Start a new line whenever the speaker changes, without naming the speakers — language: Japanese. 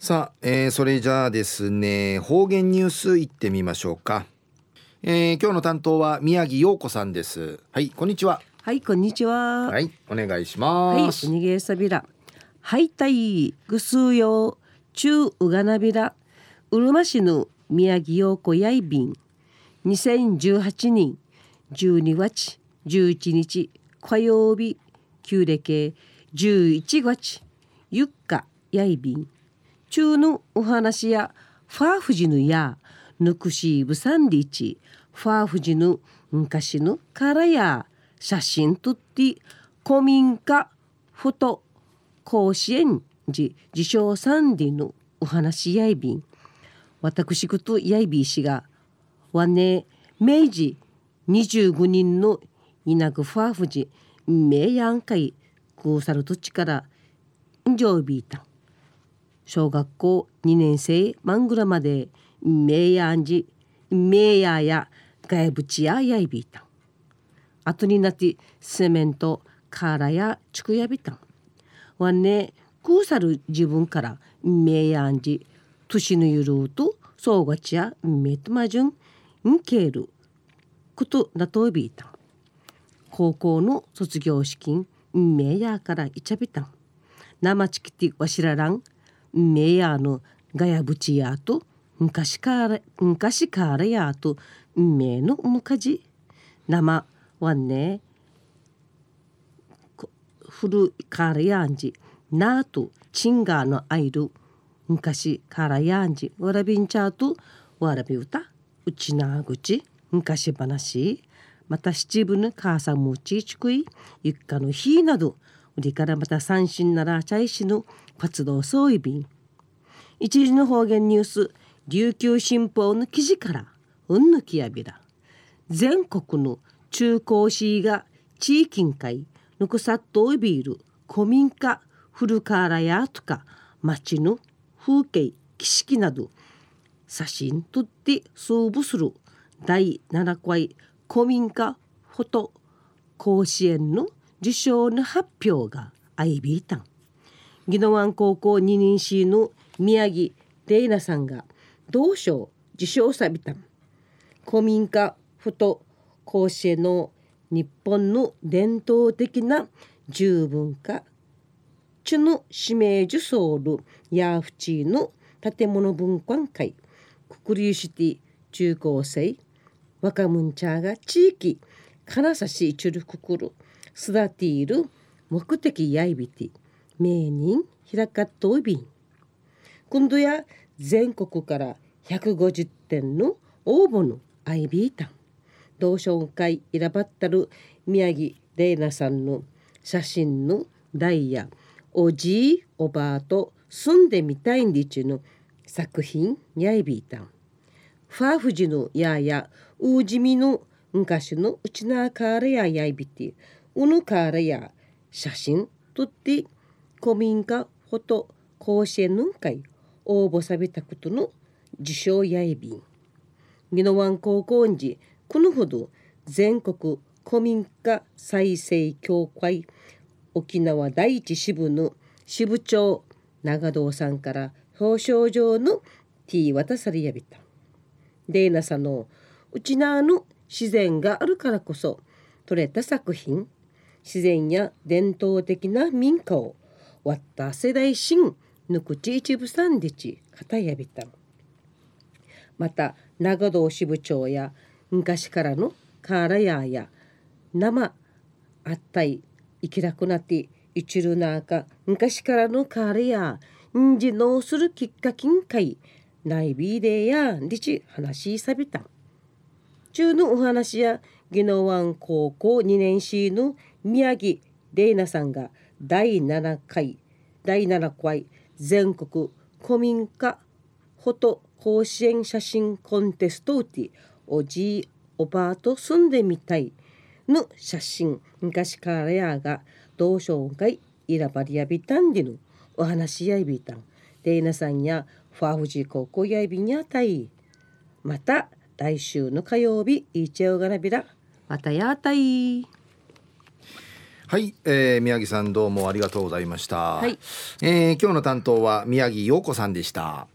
さあ、えー、それじゃあですね方言ニュースいってみましょうか、えー、今日の担当は宮城陽子さんです。はいこんにちは。
はいこんにちは。
はいお願いします。
はいおにげさびらはいたいぐすうよ中うがなびら。うるま市の宮城陽子やいびん。2018年12月11日火曜日旧暦11月ゆっかやいびん中のお話やファーフジヌやぬくしぶさんりちファーフジヌ昔のからや写真撮って古民家フォト甲子園寺自称サンディのお話やいびん私ことやいびい氏がわね明治25人の稲ぐファーフジ名やんかいくうさる土地からんじょうびいた小学校2年生マングラまで名やんじ名やや外部地ややいびいた後になってセメントカーラやチクやびたわねくうさる自分から名やんじ年のゆるうとそうがちやめとまじゅんんけることなとびいた高校の卒業資金名やからいちゃびた生ちきてわしららんめやのがやぶちやと昔から昔からやとめのむかじ生はね古からやんじなとチンガーのアイル昔からやんじわらびんちゃとわらび歌うちなぐち昔話また七分の母さんもちちくいゆっかの日など売りからまた三振ならちゃいしの活動総意便一時の方言ニュース琉球新報の記事からうんぬきやびら全国の中高市が地域会ぬくさっといびる古民家古からやとか町の風景景色など。写真撮って総部する第7回古民家フォト甲子園の受賞の発表が相びいたん。宜野湾高校二人 C の宮城玲奈さんが同賞受賞さびたん。古民家フォト甲子園の日本の伝統的な十文化チュの指名受賞るヤーフチーの建物文化会。ククリシティ中高生若者茶が地域金指しチュルククル育ている目的やいびて名人開かっといびん。今度や全国から150点の応募のアイビータン。同賞会選ばったる宮城玲奈さんの写真のダイヤおじいおばあと住んでみたいんでちの作品やいびいたんファーフジのややうじみの昔のうちなカーレややいびてうぬカーレや写真撮って古民家フォト甲子園の会応募さびたことの受賞やいびん宜野湾高校時このほど全国古民家再生協会沖縄第一支部の支部長長堂さんから表彰状のティー渡されやびた。デーナさんのうちなの自然があるからこそ撮れた作品自然や伝統的な民家を割った世代新ぬくち一部三でち片やびた。また長堂支部長や昔からのカーラヤーや生あったい生きなくなって一るなか昔からのカーラヤーんじのするきっかけんかい。内ビーデーやんりち話しさびた。中のお話や宜野湾高校2年 C の宮城玲奈さんが第7回第7回全国古民家フォト甲子園写真コンテストウティおじいおばあと住んでみたいの写真昔からやが同賞会選ばれやびたんでのお話やいびたん。玲奈さんやファフジ高校やいびにあたいまた来週の火曜日いちおがなびらまたやたい。
はい、えー、宮城さんどうもありがとうございました、
はい。
えー今日の担当は宮城陽子さんでした